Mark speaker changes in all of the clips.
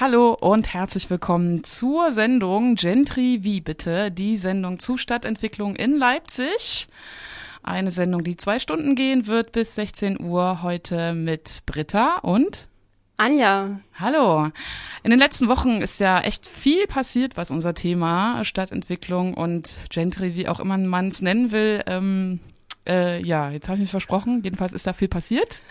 Speaker 1: Hallo und herzlich willkommen zur Sendung Gentry wie bitte, die Sendung zu Stadtentwicklung in Leipzig. Eine Sendung, die zwei Stunden gehen wird bis 16 Uhr heute mit Britta und
Speaker 2: Anja.
Speaker 1: Hallo. In den letzten Wochen ist ja echt viel passiert, was unser Thema Stadtentwicklung und Gentry, wie auch immer man es nennen will, ähm, äh, ja, jetzt habe ich mich versprochen. Jedenfalls ist da viel passiert.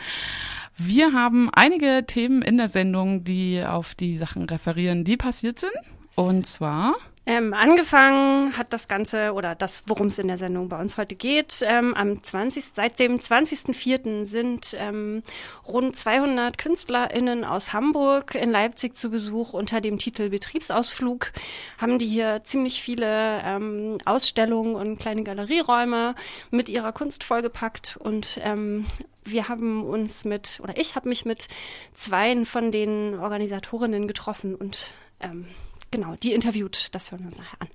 Speaker 1: Wir haben einige Themen in der Sendung, die auf die Sachen referieren, die passiert sind. Und zwar
Speaker 2: ähm, angefangen hat das Ganze oder das, worum es in der Sendung bei uns heute geht. Ähm, am 20. Seit dem 20.04. sind ähm, rund 200 KünstlerInnen aus Hamburg in Leipzig zu Besuch unter dem Titel Betriebsausflug. Haben die hier ziemlich viele ähm, Ausstellungen und kleine Galerieräume mit ihrer Kunst vollgepackt und ähm, wir haben uns mit, oder ich habe mich mit zwei von den Organisatorinnen getroffen und ähm, genau, die interviewt. Das hören wir uns nachher an.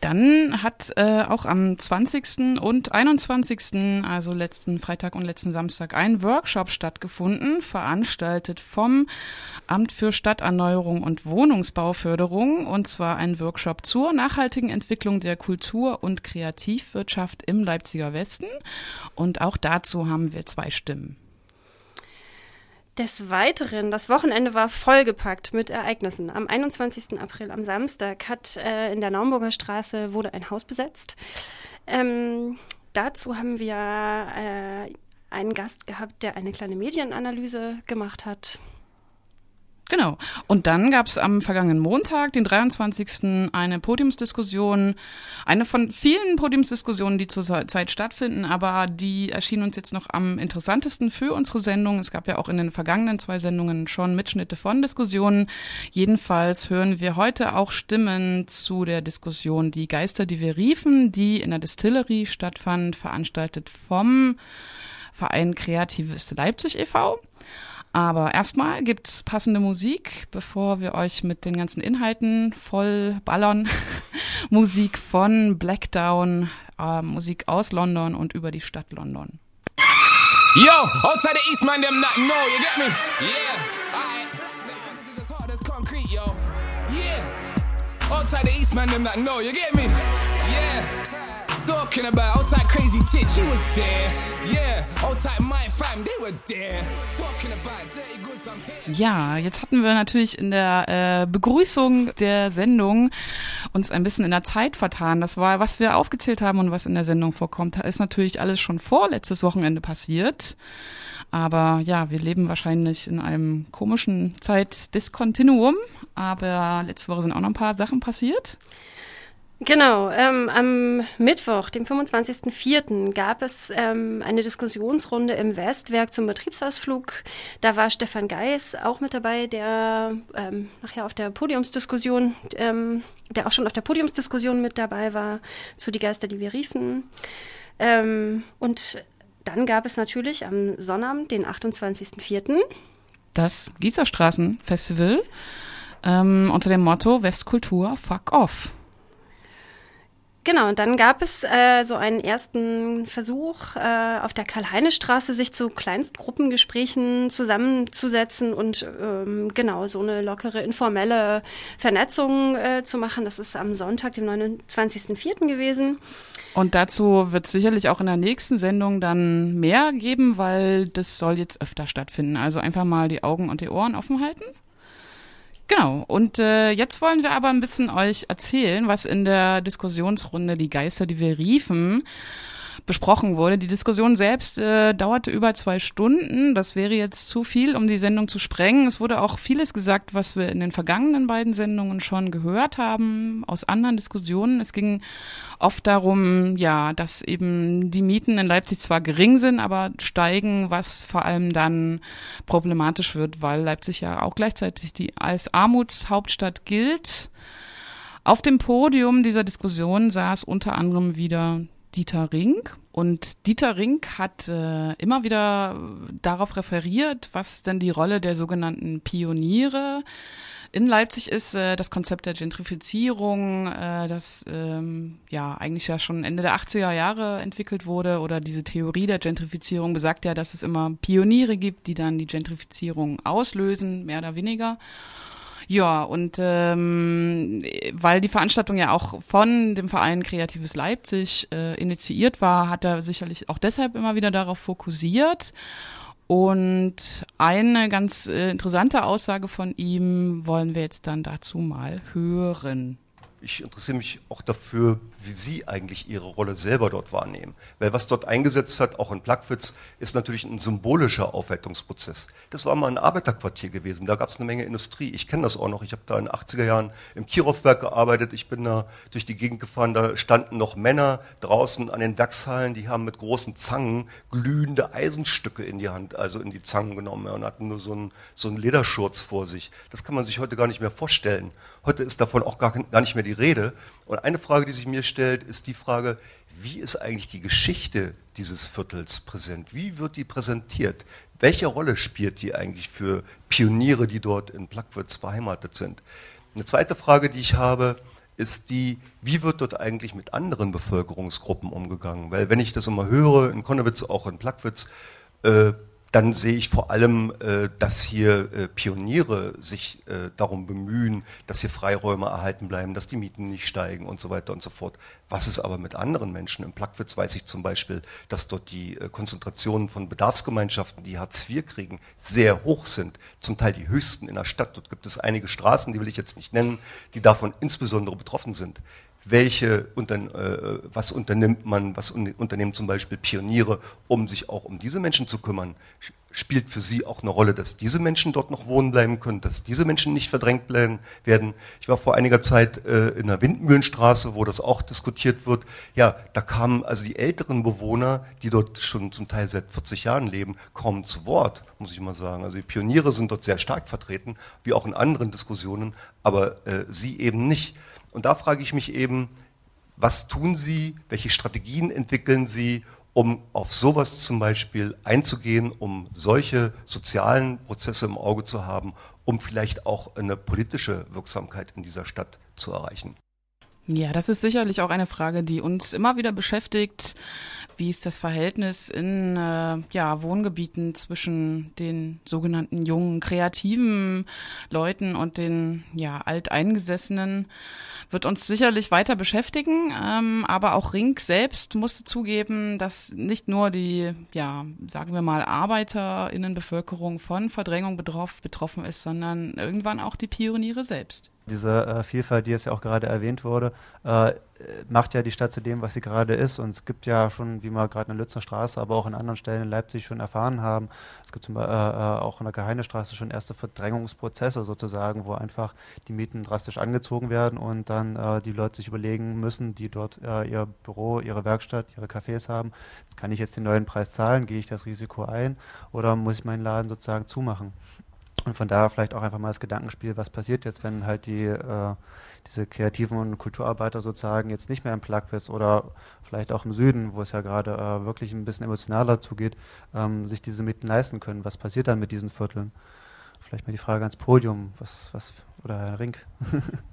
Speaker 1: Dann hat äh, auch am 20. und 21., also letzten Freitag und letzten Samstag, ein Workshop stattgefunden, veranstaltet vom Amt für Stadterneuerung und Wohnungsbauförderung, und zwar ein Workshop zur nachhaltigen Entwicklung der Kultur- und Kreativwirtschaft im Leipziger Westen. Und auch dazu haben wir zwei Stimmen.
Speaker 2: Des Weiteren, das Wochenende war vollgepackt mit Ereignissen. Am 21. April, am Samstag, hat äh, in der Naumburger Straße wurde ein Haus besetzt. Ähm, dazu haben wir äh, einen Gast gehabt, der eine kleine Medienanalyse gemacht hat.
Speaker 1: Genau. Und dann gab es am vergangenen Montag, den 23. eine Podiumsdiskussion, eine von vielen Podiumsdiskussionen, die zurzeit stattfinden, aber die erschien uns jetzt noch am interessantesten für unsere Sendung. Es gab ja auch in den vergangenen zwei Sendungen schon Mitschnitte von Diskussionen. Jedenfalls hören wir heute auch Stimmen zu der Diskussion Die Geister, die wir riefen, die in der Distillerie stattfand, veranstaltet vom Verein Kreatives Leipzig e.V. Aber erstmal gibt's passende Musik, bevor wir euch mit den ganzen Inhalten voll ballern. Musik von Blackdown, äh, Musik aus London und über die Stadt London. Yo, outside the East man, them not know, you get me? Yeah, alright. This is as hard as concrete, yo. Yeah, outside the East man, them not know, you get me? Talking about? Outside crazy tits, she was there. Yeah, outside my fam, they were there. Talking about dirty goods, I'm here. Ja, jetzt hatten wir natürlich in der äh, Begrüßung der Sendung uns ein bisschen in der Zeit vertan. Das war, was wir aufgezählt haben und was in der Sendung vorkommt, da ist natürlich alles schon vor letztes Wochenende passiert. Aber ja, wir leben wahrscheinlich in einem komischen Zeitdiskontinuum. Aber letzte Woche sind auch noch ein paar Sachen passiert.
Speaker 2: Genau, ähm, am Mittwoch, dem 25.04., gab es ähm, eine Diskussionsrunde im Westwerk zum Betriebsausflug. Da war Stefan Geis auch mit dabei, der ähm, nachher auf der Podiumsdiskussion, ähm, der auch schon auf der Podiumsdiskussion mit dabei war, zu Die Geister, die wir riefen. Ähm, und dann gab es natürlich am Sonnabend, den 28.04.,
Speaker 1: das Gießerstraßenfestival ähm, unter dem Motto Westkultur, fuck off.
Speaker 2: Genau, und dann gab es äh, so einen ersten Versuch, äh, auf der Karl-Heine-Straße sich zu Kleinstgruppengesprächen zusammenzusetzen und ähm, genau so eine lockere, informelle Vernetzung äh, zu machen. Das ist am Sonntag, dem 29.04. gewesen.
Speaker 1: Und dazu wird sicherlich auch in der nächsten Sendung dann mehr geben, weil das soll jetzt öfter stattfinden. Also einfach mal die Augen und die Ohren offen halten. Genau. Und äh, jetzt wollen wir aber ein bisschen euch erzählen, was in der Diskussionsrunde die Geister, die wir riefen, besprochen wurde. Die Diskussion selbst äh, dauerte über zwei Stunden. Das wäre jetzt zu viel, um die Sendung zu sprengen. Es wurde auch vieles gesagt, was wir in den vergangenen beiden Sendungen schon gehört haben aus anderen Diskussionen. Es ging oft darum, ja, dass eben die Mieten in Leipzig zwar gering sind, aber steigen, was vor allem dann problematisch wird, weil Leipzig ja auch gleichzeitig die als Armutshauptstadt gilt. Auf dem Podium dieser Diskussion saß unter anderem wieder Dieter Rink. Und Dieter Rink hat äh, immer wieder darauf referiert, was denn die Rolle der sogenannten Pioniere in Leipzig ist. Äh, das Konzept der Gentrifizierung, äh, das ähm, ja eigentlich ja schon Ende der 80er Jahre entwickelt wurde. Oder diese Theorie der Gentrifizierung besagt ja, dass es immer Pioniere gibt, die dann die Gentrifizierung auslösen, mehr oder weniger. Ja, und ähm, weil die Veranstaltung ja auch von dem Verein Kreatives Leipzig äh, initiiert war, hat er sicherlich auch deshalb immer wieder darauf fokussiert. Und eine ganz äh, interessante Aussage von ihm wollen wir jetzt dann dazu mal hören
Speaker 3: ich interessiere mich auch dafür, wie Sie eigentlich Ihre Rolle selber dort wahrnehmen. Weil was dort eingesetzt hat, auch in Plagwitz, ist natürlich ein symbolischer Aufwertungsprozess. Das war mal ein Arbeiterquartier gewesen, da gab es eine Menge Industrie. Ich kenne das auch noch, ich habe da in den 80er Jahren im Kirov-Werk gearbeitet, ich bin da durch die Gegend gefahren, da standen noch Männer draußen an den Werkshallen, die haben mit großen Zangen glühende Eisenstücke in die Hand, also in die Zangen genommen und hatten nur so einen, so einen Lederschurz vor sich. Das kann man sich heute gar nicht mehr vorstellen. Heute ist davon auch gar, gar nicht mehr die Rede. Und eine Frage, die sich mir stellt, ist die Frage, wie ist eigentlich die Geschichte dieses Viertels präsent? Wie wird die präsentiert? Welche Rolle spielt die eigentlich für Pioniere, die dort in Plagwitz beheimatet sind? Eine zweite Frage, die ich habe, ist die, wie wird dort eigentlich mit anderen Bevölkerungsgruppen umgegangen? Weil wenn ich das immer höre, in Konnewitz, auch in Plagwitz, äh, dann sehe ich vor allem, äh, dass hier äh, Pioniere sich äh, darum bemühen, dass hier Freiräume erhalten bleiben, dass die Mieten nicht steigen und so weiter und so fort. Was ist aber mit anderen Menschen? Im Plagwitz weiß ich zum Beispiel, dass dort die Konzentrationen von Bedarfsgemeinschaften, die Hartz IV kriegen, sehr hoch sind, zum Teil die höchsten in der Stadt. Dort gibt es einige Straßen, die will ich jetzt nicht nennen, die davon insbesondere betroffen sind welche äh, was unternimmt man, was unternehmen zum Beispiel Pioniere, um sich auch um diese Menschen zu kümmern? Spielt für Sie auch eine Rolle, dass diese Menschen dort noch wohnen bleiben können, dass diese Menschen nicht verdrängt werden? Ich war vor einiger Zeit äh, in der Windmühlenstraße, wo das auch diskutiert wird. Ja, da kamen also die älteren Bewohner, die dort schon zum Teil seit 40 Jahren leben, kaum zu Wort, muss ich mal sagen. Also die Pioniere sind dort sehr stark vertreten, wie auch in anderen Diskussionen, aber äh, sie eben nicht. Und da frage ich mich eben, was tun Sie, welche Strategien entwickeln Sie, um auf sowas zum Beispiel einzugehen, um solche sozialen Prozesse im Auge zu haben, um vielleicht auch eine politische Wirksamkeit in dieser Stadt zu erreichen?
Speaker 1: Ja, das ist sicherlich auch eine Frage, die uns immer wieder beschäftigt. Wie ist das Verhältnis in äh, ja, Wohngebieten zwischen den sogenannten jungen, kreativen Leuten und den ja, alteingesessenen? Wird uns sicherlich weiter beschäftigen, ähm, aber auch Rink selbst musste zugeben, dass nicht nur die, ja, sagen wir mal, Arbeiterinnenbevölkerung von Verdrängung betroffen, betroffen ist, sondern irgendwann auch die Pioniere selbst
Speaker 4: diese äh, Vielfalt, die jetzt ja auch gerade erwähnt wurde, äh, macht ja die Stadt zu dem, was sie gerade ist. Und es gibt ja schon, wie wir gerade in der Lützner Straße, aber auch in anderen Stellen in Leipzig schon erfahren haben, es gibt zum Beispiel äh, äh, auch in der Geheinestraße schon erste Verdrängungsprozesse sozusagen, wo einfach die Mieten drastisch angezogen werden und dann äh, die Leute sich überlegen müssen, die dort äh, ihr Büro, ihre Werkstatt, ihre Cafés haben, kann ich jetzt den neuen Preis zahlen, gehe ich das Risiko ein oder muss ich meinen Laden sozusagen zumachen? Und von daher vielleicht auch einfach mal das Gedankenspiel, was passiert jetzt, wenn halt die, äh, diese kreativen und Kulturarbeiter sozusagen jetzt nicht mehr im Plagwitz oder vielleicht auch im Süden, wo es ja gerade äh, wirklich ein bisschen emotionaler zugeht, ähm, sich diese Mieten leisten können. Was passiert dann mit diesen Vierteln? Vielleicht mal die Frage ans Podium, was, was, oder Herr Rink.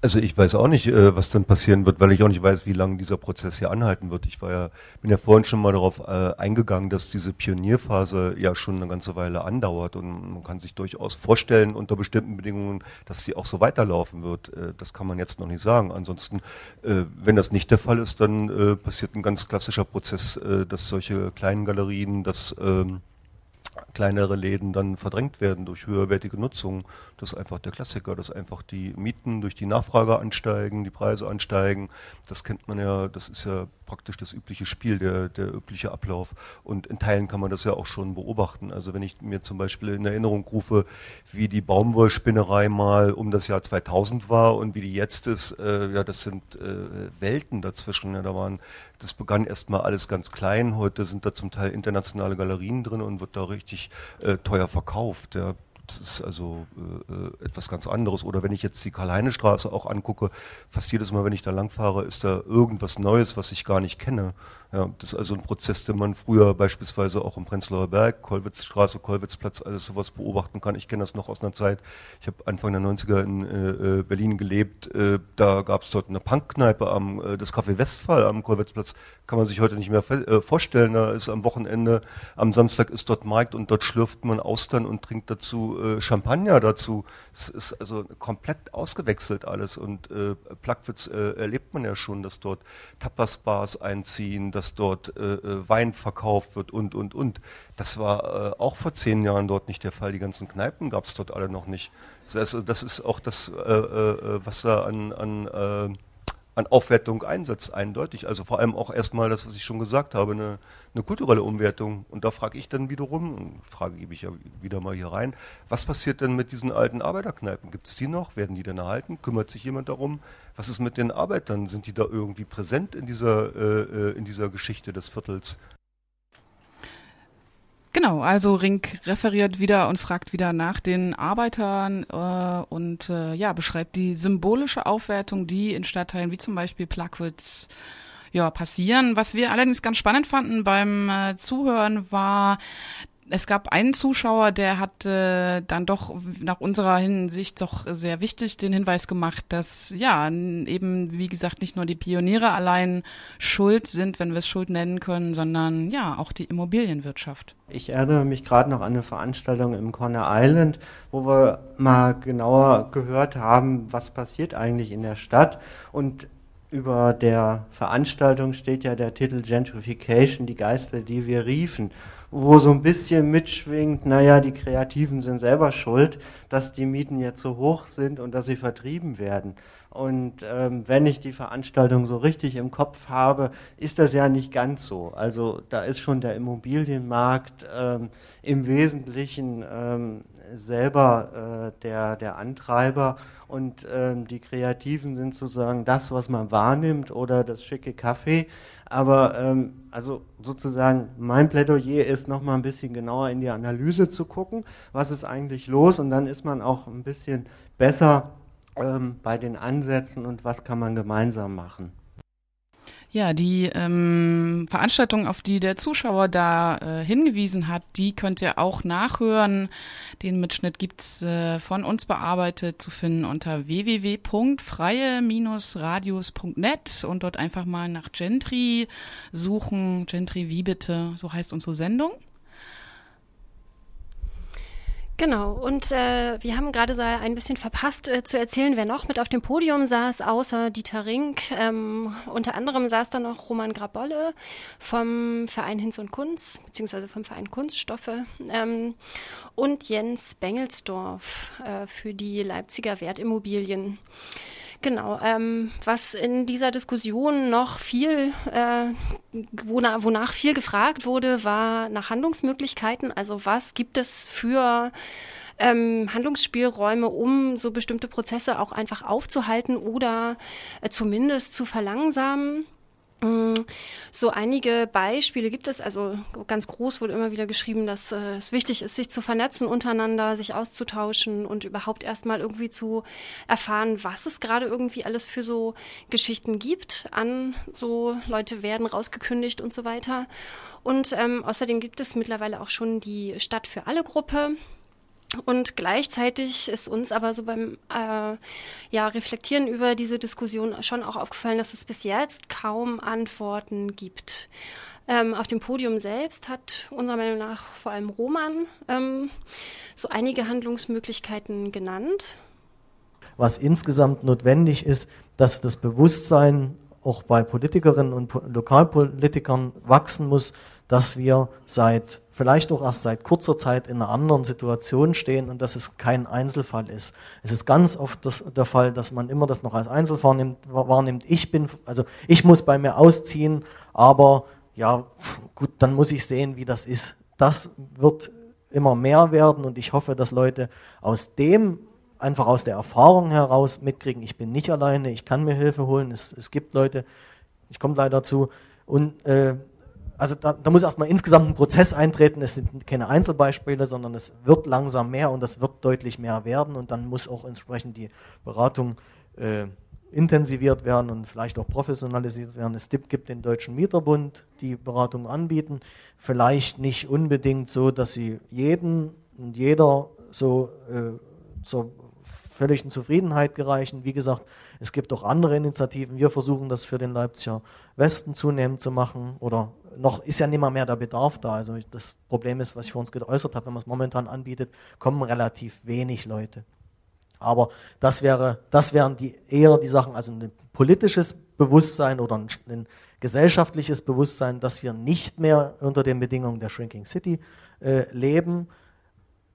Speaker 3: Also ich weiß auch nicht, äh, was dann passieren wird, weil ich auch nicht weiß, wie lange dieser Prozess hier anhalten wird. Ich war ja, bin ja vorhin schon mal darauf äh, eingegangen, dass diese Pionierphase ja schon eine ganze Weile andauert und man kann sich durchaus vorstellen unter bestimmten Bedingungen, dass sie auch so weiterlaufen wird. Äh, das kann man jetzt noch nicht sagen. Ansonsten, wenn das nicht der Fall ist, dann passiert ein ganz klassischer Prozess, dass solche kleinen Galerien, dass ähm, kleinere Läden dann verdrängt werden durch höherwertige Nutzung. Das ist einfach der Klassiker, dass einfach die Mieten durch die Nachfrage ansteigen, die Preise ansteigen. Das kennt man ja, das ist ja praktisch das übliche Spiel, der, der übliche Ablauf. Und in Teilen kann man das ja auch schon beobachten. Also wenn ich mir zum Beispiel in Erinnerung rufe, wie die Baumwollspinnerei mal um das Jahr 2000 war und wie die jetzt ist, äh, ja, das sind äh, Welten dazwischen. Ja, da waren, das begann erstmal alles ganz klein. Heute sind da zum Teil internationale Galerien drin und wird da richtig äh, teuer verkauft. Ja. Das ist also äh, äh, etwas ganz anderes. Oder wenn ich jetzt die Karl-Heine-Straße auch angucke, fast jedes Mal, wenn ich da langfahre, ist da irgendwas Neues, was ich gar nicht kenne. Ja, das ist also ein Prozess, den man früher beispielsweise auch im Prenzlauer Berg, Kollwitzstraße, Kollwitzplatz, alles sowas beobachten kann. Ich kenne das noch aus einer Zeit. Ich habe Anfang der 90er in äh, äh, Berlin gelebt. Äh, da gab es dort eine Punkkneipe am äh, das Café Westphal am Kollwitzplatz. Kann man sich heute nicht mehr äh, vorstellen. Da ist am Wochenende, am Samstag ist dort Markt und dort schlürft man Austern und trinkt dazu äh, Champagner dazu. Es ist also komplett ausgewechselt alles. Und äh, Plagwitz äh, erlebt man ja schon, dass dort Tapas-Bars einziehen, dass dort äh, äh, Wein verkauft wird und, und, und. Das war auch vor zehn Jahren dort nicht der Fall. Die ganzen Kneipen gab es dort alle noch nicht. Das, also, das ist auch das, was da an, an, an Aufwertung einsetzt, eindeutig. Also vor allem auch erstmal das, was ich schon gesagt habe, eine, eine kulturelle Umwertung. Und da frage ich dann wiederum, Frage gebe ich ja wieder mal hier rein, was passiert denn mit diesen alten Arbeiterkneipen? Gibt es die noch? Werden die denn erhalten? Kümmert sich jemand darum? Was ist mit den Arbeitern? Sind die da irgendwie präsent in dieser, äh, in dieser Geschichte des Viertels?
Speaker 1: Genau, also Rink referiert wieder und fragt wieder nach den Arbeitern äh, und äh, ja, beschreibt die symbolische Aufwertung, die in Stadtteilen wie zum Beispiel Plagwitz ja, passieren. Was wir allerdings ganz spannend fanden beim äh, Zuhören war, es gab einen Zuschauer, der hat äh, dann doch nach unserer Hinsicht doch sehr wichtig den Hinweis gemacht, dass ja eben wie gesagt nicht nur die Pioniere allein schuld sind, wenn wir es Schuld nennen können, sondern ja auch die Immobilienwirtschaft.
Speaker 5: Ich erinnere mich gerade noch an eine Veranstaltung im Corner Island, wo wir mal genauer gehört haben, was passiert eigentlich in der Stadt und über der Veranstaltung steht ja der Titel Gentrification, die Geister, die wir riefen wo so ein bisschen mitschwingt, naja, die Kreativen sind selber schuld, dass die Mieten jetzt so hoch sind und dass sie vertrieben werden. Und ähm, wenn ich die Veranstaltung so richtig im Kopf habe, ist das ja nicht ganz so. Also da ist schon der Immobilienmarkt ähm, im Wesentlichen ähm, selber äh, der, der Antreiber und ähm, die Kreativen sind sozusagen das, was man wahrnimmt oder das schicke Kaffee. Aber ähm, also sozusagen mein Plädoyer ist nochmal ein bisschen genauer in die Analyse zu gucken, was ist eigentlich los und dann ist man auch ein bisschen besser ähm, bei den Ansätzen und was kann man gemeinsam machen.
Speaker 1: Ja, die ähm, Veranstaltung, auf die der Zuschauer da äh, hingewiesen hat, die könnt ihr auch nachhören. Den Mitschnitt gibt's äh, von uns bearbeitet zu finden unter www.freie-radios.net und dort einfach mal nach Gentry suchen. Gentry wie bitte, so heißt unsere Sendung.
Speaker 2: Genau, und äh, wir haben gerade so ein bisschen verpasst äh, zu erzählen, wer noch mit auf dem Podium saß, außer Dieter Rink. Ähm, unter anderem saß da noch Roman Grabolle vom Verein Hinz und Kunst, beziehungsweise vom Verein Kunststoffe ähm, und Jens Bengelsdorf äh, für die Leipziger Wertimmobilien. Genau, ähm, was in dieser Diskussion noch viel, äh, wonach, wonach viel gefragt wurde, war nach Handlungsmöglichkeiten. Also was gibt es für ähm, Handlungsspielräume, um so bestimmte Prozesse auch einfach aufzuhalten oder äh, zumindest zu verlangsamen? Mm, so einige Beispiele gibt es. Also ganz groß wurde immer wieder geschrieben, dass äh, es wichtig ist, sich zu vernetzen untereinander, sich auszutauschen und überhaupt erstmal irgendwie zu erfahren, was es gerade irgendwie alles für so Geschichten gibt. An so Leute werden rausgekündigt und so weiter. Und ähm, außerdem gibt es mittlerweile auch schon die Stadt für alle Gruppe. Und gleichzeitig ist uns aber so beim äh, ja, Reflektieren über diese Diskussion schon auch aufgefallen, dass es bis jetzt kaum Antworten gibt. Ähm, auf dem Podium selbst hat unserer Meinung nach vor allem Roman ähm, so einige Handlungsmöglichkeiten genannt.
Speaker 5: Was insgesamt notwendig ist, dass das Bewusstsein auch bei Politikerinnen und Lokalpolitikern wachsen muss, dass wir seit vielleicht auch erst seit kurzer Zeit in einer anderen Situation stehen und dass es kein Einzelfall ist. Es ist ganz oft das, der Fall, dass man immer das noch als Einzelfall nimmt, wahrnimmt. Ich bin, also ich muss bei mir ausziehen, aber ja, gut, dann muss ich sehen, wie das ist. Das wird immer mehr werden und ich hoffe, dass Leute aus dem einfach aus der Erfahrung heraus mitkriegen, ich bin nicht alleine, ich kann mir Hilfe holen, es, es gibt Leute, ich komme leider zu, und äh,
Speaker 6: also da, da muss erstmal insgesamt ein Prozess eintreten. Es sind keine Einzelbeispiele, sondern es wird langsam mehr und es wird deutlich mehr werden und dann muss auch entsprechend die Beratung äh, intensiviert werden und vielleicht auch professionalisiert werden. Es gibt den Deutschen Mieterbund, die Beratung anbieten. Vielleicht nicht unbedingt so, dass sie jeden und jeder so äh, zur völligen Zufriedenheit gereichen. Wie gesagt, es gibt auch andere Initiativen. Wir versuchen das für den Leipziger Westen zunehmend zu machen. Oder noch ist ja nicht mal mehr der Bedarf da. Also das Problem ist, was ich vor uns geäußert habe, wenn man es momentan anbietet, kommen relativ wenig Leute. Aber das wäre, das wären die eher die Sachen, also ein politisches Bewusstsein oder ein, ein gesellschaftliches Bewusstsein, dass wir nicht mehr unter den Bedingungen der Shrinking City äh, leben.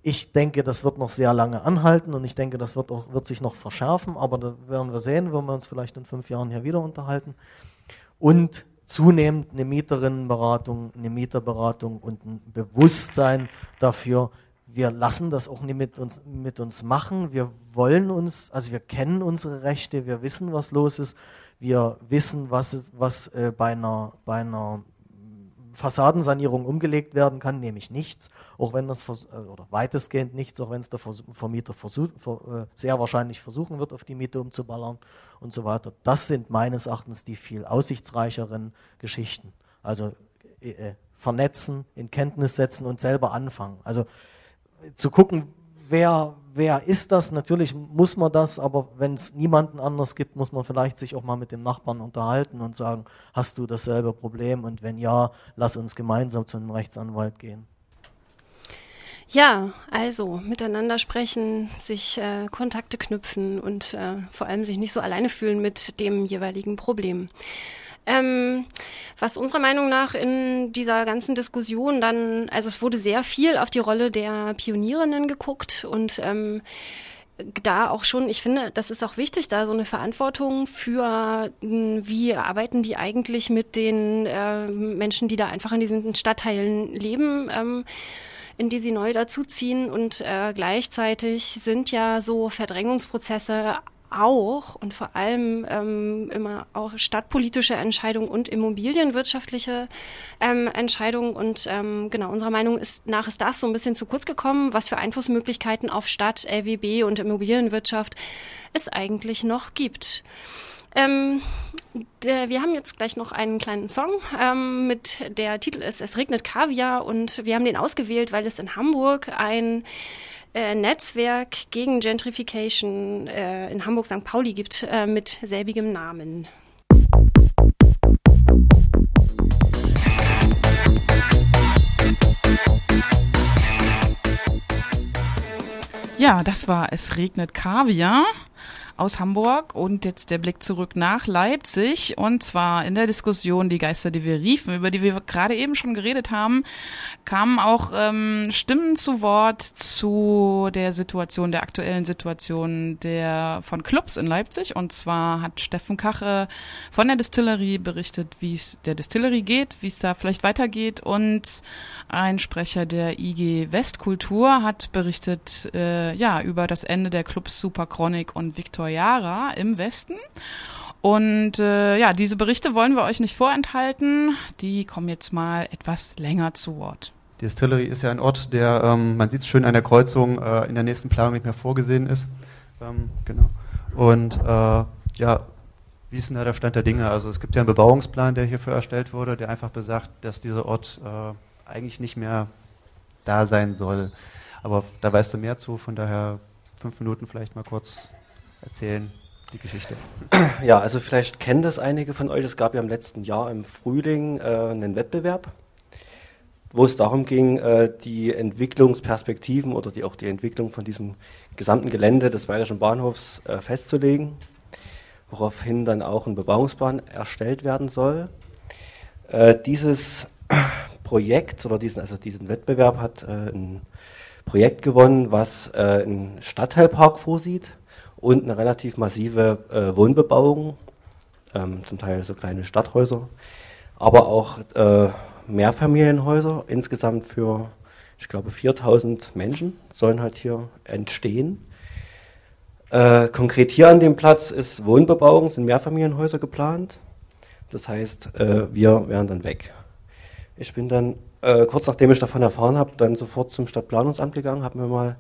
Speaker 6: Ich denke, das wird noch sehr lange anhalten und ich denke, das wird, auch, wird sich noch verschärfen, aber da werden wir sehen, wenn wir uns vielleicht in fünf Jahren hier wieder unterhalten. Und zunehmend eine Mieterinnenberatung, eine Mieterberatung und ein Bewusstsein dafür, wir lassen das auch nicht mit uns, mit uns machen. Wir wollen uns, also wir kennen unsere Rechte, wir wissen, was los ist, wir wissen, was, was äh, bei, einer, bei einer Fassadensanierung umgelegt werden kann, nämlich nichts, auch wenn das äh, oder weitestgehend nichts, auch wenn es der Vermieter äh, sehr wahrscheinlich versuchen wird, auf die Miete umzuballern und so weiter. Das sind meines Erachtens die viel aussichtsreicheren Geschichten. Also äh, äh vernetzen, in Kenntnis setzen und selber anfangen. Also zu gucken, wer, wer ist das? Natürlich muss man das, aber wenn es niemanden anders gibt, muss man vielleicht sich auch mal mit dem Nachbarn unterhalten und sagen, hast du dasselbe Problem? Und wenn ja, lass uns gemeinsam zu einem Rechtsanwalt gehen.
Speaker 2: Ja, also miteinander sprechen, sich äh, Kontakte knüpfen und äh, vor allem sich nicht so alleine fühlen mit dem jeweiligen Problem. Ähm, was unserer Meinung nach in dieser ganzen Diskussion dann, also es wurde sehr viel auf die Rolle der Pionierinnen geguckt und ähm, da auch schon, ich finde, das ist auch wichtig, da so eine Verantwortung für, hm, wie arbeiten die eigentlich mit den äh, Menschen, die da einfach in diesen Stadtteilen leben. Ähm, in die sie neu dazuziehen und äh, gleichzeitig sind ja so Verdrängungsprozesse auch und vor allem ähm, immer auch stadtpolitische Entscheidungen und immobilienwirtschaftliche ähm, Entscheidungen. Und ähm, genau, unserer Meinung ist, nach ist das so ein bisschen zu kurz gekommen, was für Einflussmöglichkeiten auf Stadt, LWB und Immobilienwirtschaft es eigentlich noch gibt. Ähm, der, wir haben jetzt gleich noch einen kleinen Song ähm, mit der Titel ist Es regnet Kaviar und wir haben den ausgewählt, weil es in Hamburg ein äh, Netzwerk gegen Gentrification äh, in Hamburg-St. Pauli gibt äh, mit selbigem Namen.
Speaker 1: Ja, das war Es regnet Kaviar aus Hamburg. Und jetzt der Blick zurück nach Leipzig. Und zwar in der Diskussion Die Geister, die wir riefen, über die wir gerade eben schon geredet haben, kamen auch ähm, Stimmen zu Wort zu der Situation, der aktuellen Situation der von Clubs in Leipzig. Und zwar hat Steffen Kache von der Distillerie berichtet, wie es der Distillerie geht, wie es da vielleicht weitergeht. Und ein Sprecher der IG Westkultur hat berichtet äh, ja über das Ende der Clubs Super Chronic und Victor Yara im Westen. Und äh, ja, diese Berichte wollen wir euch nicht vorenthalten. Die kommen jetzt mal etwas länger zu Wort.
Speaker 4: Die Distillery ist ja ein Ort, der, ähm, man sieht es schön an der Kreuzung, äh, in der nächsten Planung nicht mehr vorgesehen ist. Ähm, genau. Und äh, ja, wie ist denn da der Stand der Dinge? Also es gibt ja einen Bebauungsplan, der hierfür erstellt wurde, der einfach besagt, dass dieser Ort äh, eigentlich nicht mehr da sein soll. Aber da weißt du mehr zu, von daher fünf Minuten vielleicht mal kurz erzählen, die Geschichte.
Speaker 7: Ja, also vielleicht kennen das einige von euch. Es gab ja im letzten Jahr im Frühling äh, einen Wettbewerb, wo es darum ging, äh, die Entwicklungsperspektiven oder die, auch die Entwicklung von diesem gesamten Gelände des Bayerischen Bahnhofs äh, festzulegen, woraufhin dann auch ein Bebauungsplan erstellt werden soll. Äh, dieses Projekt oder diesen, also diesen Wettbewerb hat äh, ein Projekt gewonnen, was äh, einen Stadtteilpark vorsieht und eine relativ massive äh, Wohnbebauung, ähm, zum Teil so kleine Stadthäuser, aber auch äh, Mehrfamilienhäuser, insgesamt für, ich glaube, 4000 Menschen sollen halt hier entstehen. Äh, konkret hier an dem Platz ist Wohnbebauung, sind Mehrfamilienhäuser geplant. Das heißt, äh, wir wären dann weg. Ich bin dann, äh, kurz nachdem ich davon erfahren habe, dann sofort zum Stadtplanungsamt gegangen, habe mir mal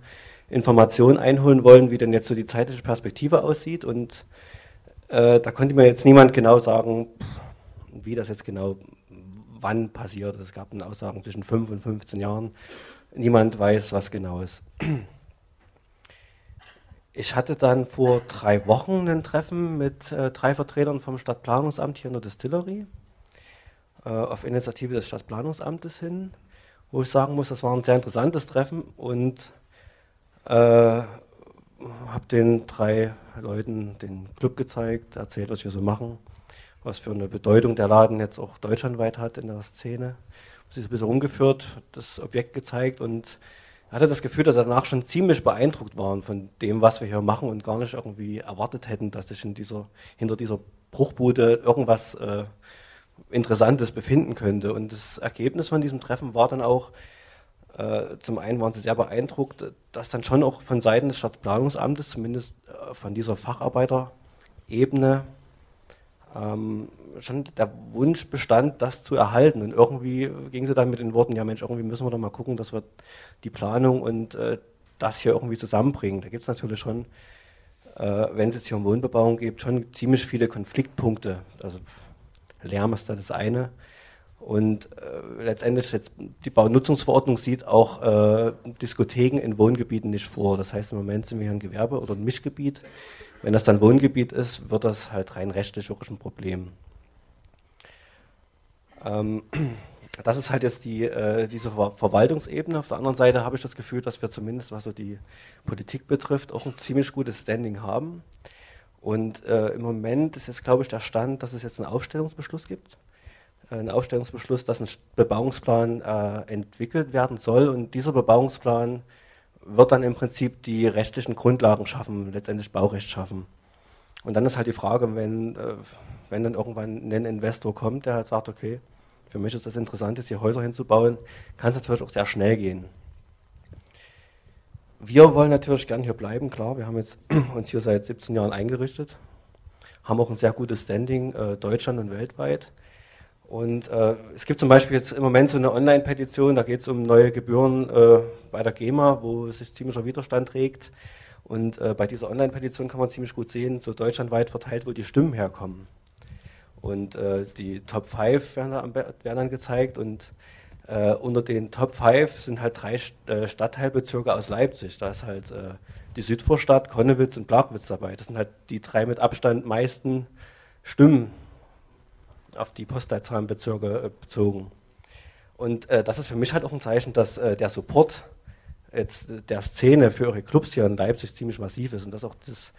Speaker 7: Informationen einholen wollen, wie denn jetzt so die zeitliche Perspektive aussieht. Und äh, da konnte mir jetzt niemand genau sagen, wie das jetzt genau wann passiert. Es gab eine Aussagen zwischen 5 und 15 Jahren. Niemand weiß, was genau ist. Ich hatte dann vor drei Wochen ein Treffen mit äh, drei Vertretern vom Stadtplanungsamt hier in der Distillerie, äh, auf Initiative des Stadtplanungsamtes hin, wo ich sagen muss, das war ein sehr interessantes Treffen und habe den drei Leuten den Club gezeigt, erzählt, was wir so machen, was für eine Bedeutung der Laden jetzt auch deutschlandweit hat in der Szene. Sie ist ein bisschen rumgeführt, das Objekt gezeigt und hatte das Gefühl, dass er danach schon ziemlich beeindruckt waren von dem, was wir hier machen und gar nicht irgendwie erwartet hätten, dass sich in dieser, hinter dieser Bruchbude irgendwas äh, Interessantes befinden könnte. Und das Ergebnis von diesem Treffen war dann auch, äh, zum einen waren sie sehr beeindruckt, dass dann schon auch von Seiten des Stadtplanungsamtes, zumindest äh, von dieser Facharbeiterebene, ähm, schon der Wunsch bestand, das zu erhalten. Und irgendwie ging sie dann mit den Worten, ja Mensch, irgendwie müssen wir doch mal gucken, dass wir die Planung und äh, das hier irgendwie zusammenbringen. Da gibt es natürlich schon, äh, wenn es jetzt hier um Wohnbebauung geht, schon ziemlich viele Konfliktpunkte. Also Lärm ist da das eine. Und äh, letztendlich jetzt die Baunutzungsverordnung sieht auch äh, Diskotheken in Wohngebieten nicht vor. Das heißt, im Moment sind wir hier ein Gewerbe- oder ein Mischgebiet. Wenn das dann Wohngebiet ist, wird das halt rein rechtlich wirklich ein Problem. Ähm, das ist halt jetzt die, äh, diese Ver Verwaltungsebene. Auf der anderen Seite habe ich das Gefühl, dass wir zumindest, was so die Politik betrifft, auch ein ziemlich gutes Standing haben. Und äh, im Moment ist jetzt, glaube ich, der Stand, dass es jetzt einen Aufstellungsbeschluss gibt. Äh, einen Aufstellungsbeschluss, dass ein Bebauungsplan äh, entwickelt werden soll. Und dieser Bebauungsplan wird dann im Prinzip die rechtlichen Grundlagen schaffen, letztendlich Baurecht schaffen. Und dann ist halt die Frage, wenn, äh, wenn dann irgendwann ein Investor kommt, der halt sagt, okay, für mich ist das interessant, jetzt hier Häuser hinzubauen, kann es natürlich auch sehr schnell gehen. Wir wollen natürlich gern hier bleiben, klar, wir haben jetzt uns hier seit 17 Jahren eingerichtet, haben auch ein sehr gutes Standing, äh, Deutschland und weltweit. Und äh, es gibt zum Beispiel jetzt im Moment so eine Online-Petition, da geht es um neue Gebühren äh, bei der GEMA, wo sich ziemlicher Widerstand regt. Und äh, bei dieser Online-Petition kann man ziemlich gut sehen, so deutschlandweit verteilt, wo die Stimmen herkommen. Und äh, die Top 5 werden, werden, dann gezeigt und äh, unter den Top 5 sind halt drei äh, Stadtteilbezirke aus Leipzig. Da ist halt die Südvorstadt, Konnewitz und Plagwitz dabei. Das sind halt die drei mit Abstand meisten Stimmen auf die Postleitzahlenbezirke äh, bezogen. Und äh, das ist für mich halt auch ein Zeichen, dass äh, der Support jetzt äh, der Szene für eure Clubs hier in Leipzig ziemlich massiv ist und dass auch das,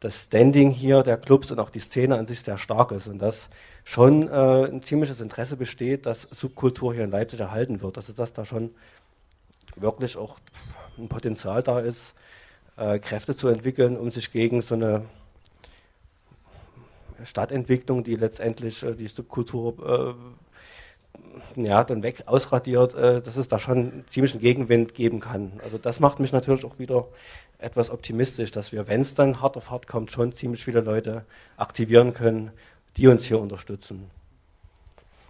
Speaker 7: das Standing hier der Clubs und auch die Szene an sich sehr stark ist und dass schon äh, ein ziemliches Interesse besteht, dass Subkultur hier in Leipzig erhalten wird. Also dass da schon wirklich auch ein Potenzial da ist, äh, Kräfte zu entwickeln, um sich gegen so eine Stadtentwicklung, die letztendlich äh, die Subkultur äh, ja, dann weg ausradiert, äh, dass es da schon einen Gegenwind geben kann. Also das macht mich natürlich auch wieder etwas optimistisch, dass wir, wenn es dann hart auf hart kommt, schon ziemlich viele Leute aktivieren können, die uns hier unterstützen.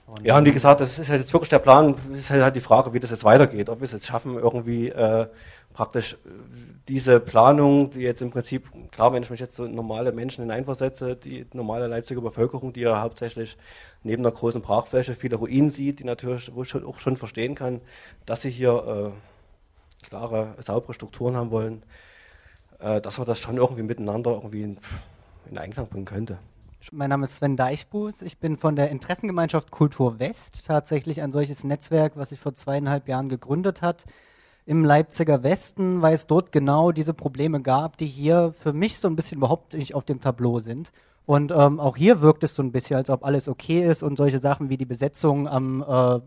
Speaker 7: Und ja, und wie gesagt, das ist halt jetzt wirklich der Plan, es ist halt die Frage, wie das jetzt weitergeht, ob wir es jetzt schaffen, irgendwie äh, praktisch äh, diese Planung, die jetzt im Prinzip, klar, wenn ich mich jetzt so normale Menschen hineinversetze, die normale Leipziger Bevölkerung, die ja hauptsächlich neben einer großen Brachfläche viele Ruinen sieht, die natürlich, wo ich auch schon verstehen kann, dass sie hier äh, klare, saubere Strukturen haben wollen, äh, dass man das schon irgendwie miteinander irgendwie in Einklang bringen könnte.
Speaker 8: Mein Name ist Sven Deichbuß. Ich bin von der Interessengemeinschaft Kultur West, tatsächlich ein solches Netzwerk, was sich vor zweieinhalb Jahren gegründet hat im Leipziger Westen, weil es dort genau diese Probleme gab, die hier für mich so ein bisschen überhaupt nicht auf dem Tableau sind. Und ähm, auch hier wirkt es so ein bisschen, als ob alles okay ist und solche Sachen wie die Besetzung am äh,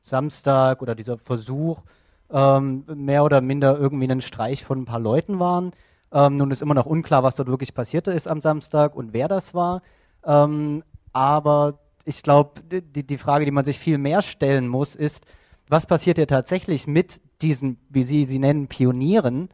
Speaker 8: Samstag oder dieser Versuch ähm, mehr oder minder irgendwie ein Streich von ein paar Leuten waren. Ähm, nun ist immer noch unklar, was dort wirklich passiert ist am Samstag und wer das war. Ähm, aber ich glaube, die, die Frage, die man sich viel mehr stellen muss, ist, was passiert hier tatsächlich mit diesen, wie Sie sie nennen, Pionieren,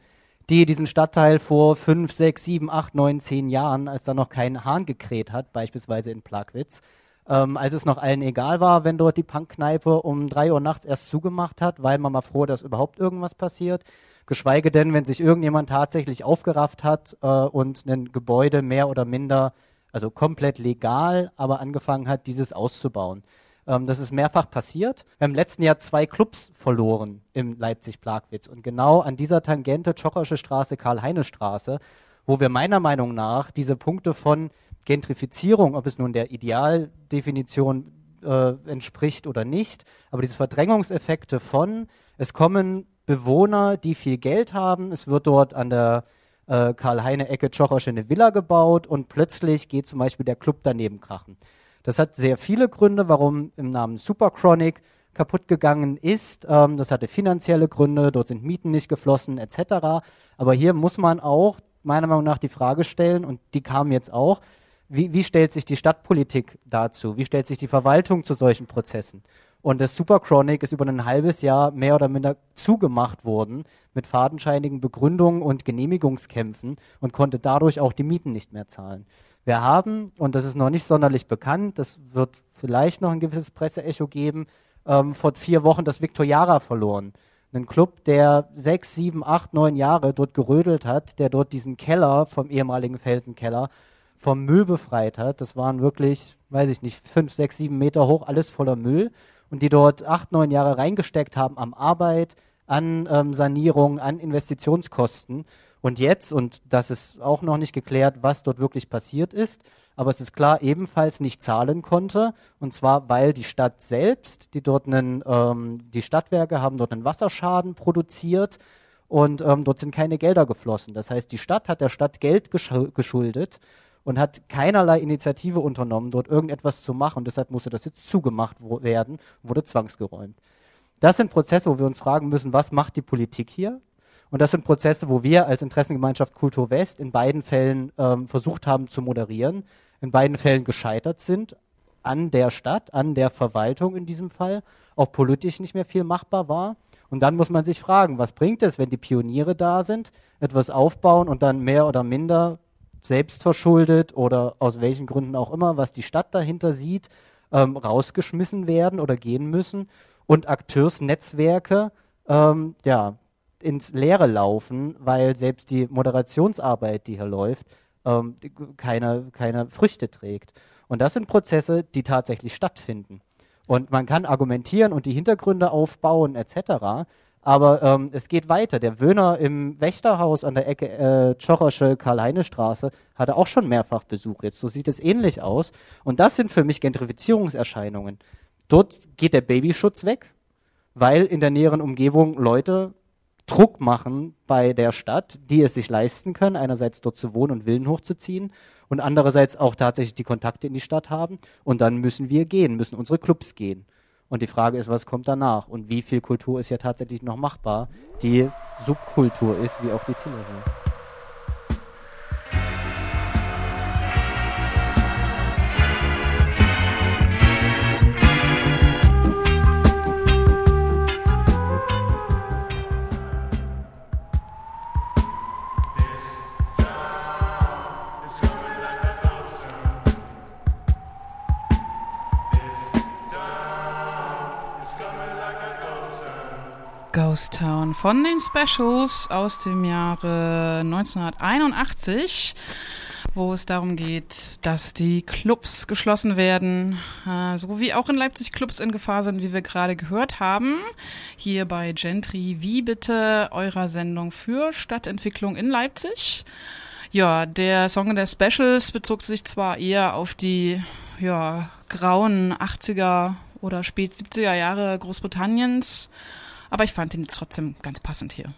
Speaker 8: die diesen Stadtteil vor fünf, sechs, sieben, acht, neun, zehn Jahren, als da noch kein Hahn gekräht hat, beispielsweise in Plagwitz, ähm, als es noch allen egal war, wenn dort die Punkkneipe um drei Uhr nachts erst zugemacht hat, weil man mal froh, dass überhaupt irgendwas passiert. Geschweige denn, wenn sich irgendjemand tatsächlich aufgerafft hat äh, und ein Gebäude mehr oder minder, also komplett legal, aber angefangen hat, dieses auszubauen. Ähm, das ist mehrfach passiert. Wir haben im letzten Jahr zwei Clubs verloren im Leipzig-Plagwitz. Und genau an dieser Tangente, Tschochersche Straße, Karl-Heine-Straße, wo wir meiner Meinung nach diese Punkte von Gentrifizierung, ob es nun der Idealdefinition äh, entspricht oder nicht, aber diese Verdrängungseffekte von, es kommen Bewohner, die viel Geld haben, es wird dort an der äh, Karl-Heine-Ecke Tschochersche eine Villa gebaut und plötzlich geht zum Beispiel der Club daneben krachen. Das hat sehr viele Gründe, warum im Namen Superchronic kaputt gegangen ist. Ähm, das hatte finanzielle Gründe, dort sind Mieten nicht geflossen etc. Aber hier muss man auch meiner Meinung nach die Frage stellen, und die kam jetzt auch, wie, wie stellt sich die Stadtpolitik dazu? Wie stellt sich die Verwaltung zu solchen Prozessen? Und das Superchronic ist über ein halbes Jahr mehr oder minder zugemacht worden mit fadenscheinigen Begründungen und Genehmigungskämpfen und konnte dadurch auch die Mieten nicht mehr zahlen. Wir haben, und das ist noch nicht sonderlich bekannt, das wird vielleicht noch ein gewisses Presseecho geben, ähm, vor vier Wochen das Victoriara verloren. Ein Club, der sechs, sieben, acht, neun Jahre dort gerödelt hat, der dort diesen Keller vom ehemaligen Felsenkeller vom Müll befreit hat. Das waren wirklich, weiß ich nicht, fünf, sechs, sieben Meter hoch, alles voller Müll. Und die dort acht, neun Jahre reingesteckt haben am Arbeit, an ähm, Sanierung, an Investitionskosten. Und jetzt, und das ist auch noch nicht geklärt, was dort wirklich passiert ist, aber es ist klar, ebenfalls nicht zahlen konnte. Und zwar, weil die Stadt selbst, die dort einen, ähm, die Stadtwerke haben dort einen Wasserschaden produziert und ähm, dort sind keine Gelder geflossen. Das heißt, die Stadt hat der Stadt Geld geschuldet und hat keinerlei Initiative unternommen, dort irgendetwas zu machen. Deshalb musste das jetzt zugemacht werden, wurde zwangsgeräumt. Das sind Prozesse, wo wir uns fragen müssen, was macht die Politik hier? Und das sind Prozesse, wo wir als Interessengemeinschaft Kultur West in beiden Fällen ähm, versucht haben zu moderieren, in beiden Fällen gescheitert sind, an der Stadt, an der Verwaltung in diesem Fall, auch politisch nicht mehr viel machbar war. Und dann muss man sich fragen, was bringt es, wenn die Pioniere da sind, etwas aufbauen und dann mehr oder minder selbstverschuldet oder aus welchen Gründen auch immer, was die Stadt dahinter sieht, ähm, rausgeschmissen werden oder gehen müssen und Akteursnetzwerke ähm, ja, ins Leere laufen, weil selbst die Moderationsarbeit, die hier läuft, ähm, keine, keine Früchte trägt. Und das sind Prozesse, die tatsächlich stattfinden. Und man kann argumentieren und die Hintergründe aufbauen etc. Aber ähm, es geht weiter. Der Wöhner im Wächterhaus an der Ecke äh, Tschochersche Karl-Heine-Straße hatte auch schon mehrfach Besuch jetzt. So sieht es ähnlich aus. Und das sind für mich Gentrifizierungserscheinungen. Dort geht der Babyschutz weg, weil in der näheren Umgebung Leute Druck machen bei der Stadt, die es sich leisten können, einerseits dort zu wohnen und Villen hochzuziehen und andererseits auch tatsächlich die Kontakte in die Stadt haben. Und dann müssen wir gehen, müssen unsere Clubs gehen. Und die Frage ist, was kommt danach und wie viel Kultur ist ja tatsächlich noch machbar, die Subkultur ist, wie auch die Tillerie.
Speaker 1: Ghost Town von den Specials aus dem Jahre 1981, wo es darum geht, dass die Clubs geschlossen werden, äh, so wie auch in Leipzig Clubs in Gefahr sind, wie wir gerade gehört haben. Hier bei Gentry, wie bitte eurer Sendung für Stadtentwicklung in Leipzig. Ja, der Song der Specials bezog sich zwar eher auf die ja, grauen 80er oder spät 70er Jahre Großbritanniens, aber ich fand ihn trotzdem ganz passend hier.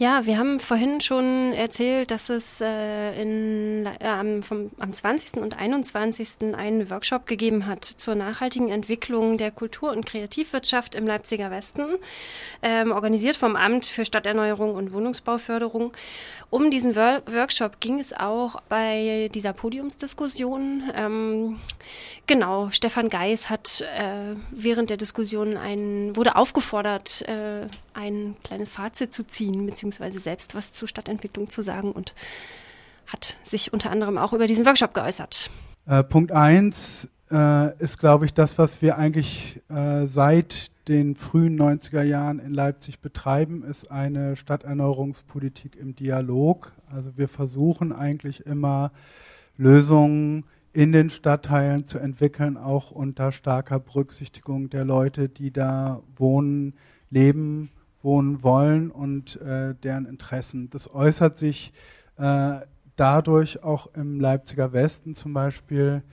Speaker 2: Ja, wir haben vorhin schon erzählt, dass es äh, in, äh, vom, am 20. und 21. einen Workshop gegeben hat zur nachhaltigen Entwicklung der Kultur- und Kreativwirtschaft im Leipziger Westen, ähm, organisiert vom Amt für Stadterneuerung und Wohnungsbauförderung. Um diesen Wor Workshop ging es auch bei dieser Podiumsdiskussion. Ähm, genau, Stefan Geis hat äh, während der Diskussion ein, wurde aufgefordert, äh, ein kleines Fazit zu ziehen, beziehungsweise selbst was zur Stadtentwicklung zu sagen und hat sich unter anderem auch über diesen Workshop geäußert.
Speaker 9: Äh, Punkt 1 äh, ist, glaube ich, das, was wir eigentlich äh, seit den frühen 90er Jahren in Leipzig betreiben, ist eine Stadterneuerungspolitik im Dialog. Also wir versuchen eigentlich immer Lösungen in den Stadtteilen zu entwickeln, auch unter starker Berücksichtigung der Leute, die da wohnen, leben, wohnen wollen und äh, deren Interessen. Das äußert sich äh, dadurch auch im Leipziger Westen zum Beispiel,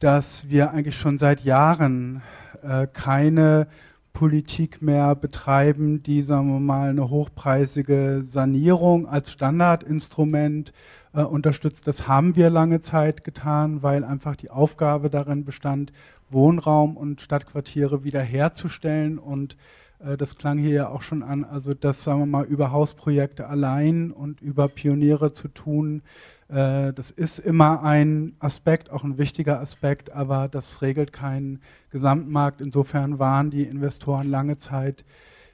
Speaker 9: dass wir eigentlich schon seit Jahren äh, keine Politik mehr betreiben, die, sagen wir mal, eine hochpreisige Sanierung als Standardinstrument äh, unterstützt. Das haben wir lange Zeit getan, weil einfach die Aufgabe darin bestand, Wohnraum und Stadtquartiere wiederherzustellen und äh, das klang hier ja auch schon an, also das, sagen wir mal, über Hausprojekte allein und über Pioniere zu tun, das ist immer ein Aspekt, auch ein wichtiger Aspekt, aber das regelt keinen Gesamtmarkt. Insofern waren die Investoren lange Zeit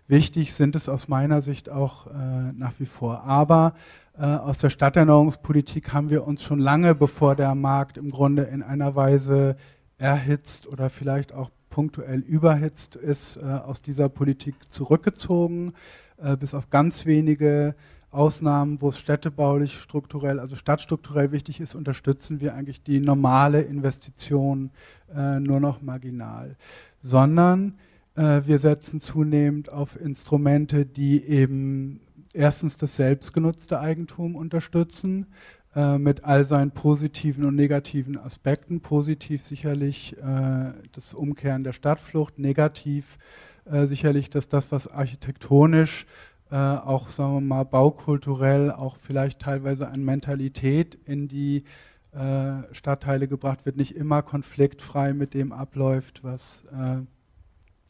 Speaker 9: wichtig, sind es aus meiner Sicht auch äh, nach wie vor. Aber aus der Stadterneuerungspolitik haben wir uns schon lange, bevor der Markt im Grunde in einer Weise erhitzt oder vielleicht auch punktuell überhitzt ist, äh, aus dieser Politik zurückgezogen, äh, bis auf ganz wenige Ausnahmen, wo es städtebaulich strukturell, also stadtstrukturell wichtig ist, unterstützen wir eigentlich die normale Investition äh, nur noch marginal, sondern äh, wir setzen zunehmend auf Instrumente, die eben erstens das selbstgenutzte Eigentum unterstützen, äh, mit all seinen positiven und negativen Aspekten. Positiv sicherlich äh, das Umkehren der Stadtflucht, negativ äh, sicherlich, dass das, was architektonisch äh, auch, sagen wir mal, baukulturell, auch vielleicht teilweise an Mentalität in die äh, Stadtteile gebracht wird, nicht immer konfliktfrei mit dem abläuft, was, sagen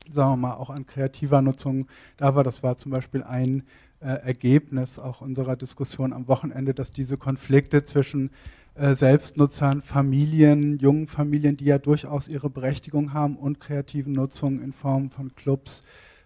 Speaker 9: wir mal, auch an kreativer Nutzung da war. Das war zum Beispiel ein äh, Ergebnis auch unserer Diskussion am Wochenende, dass diese Konflikte zwischen äh, Selbstnutzern, Familien, jungen Familien, die ja durchaus ihre Berechtigung haben und kreativen Nutzungen in Form von Clubs,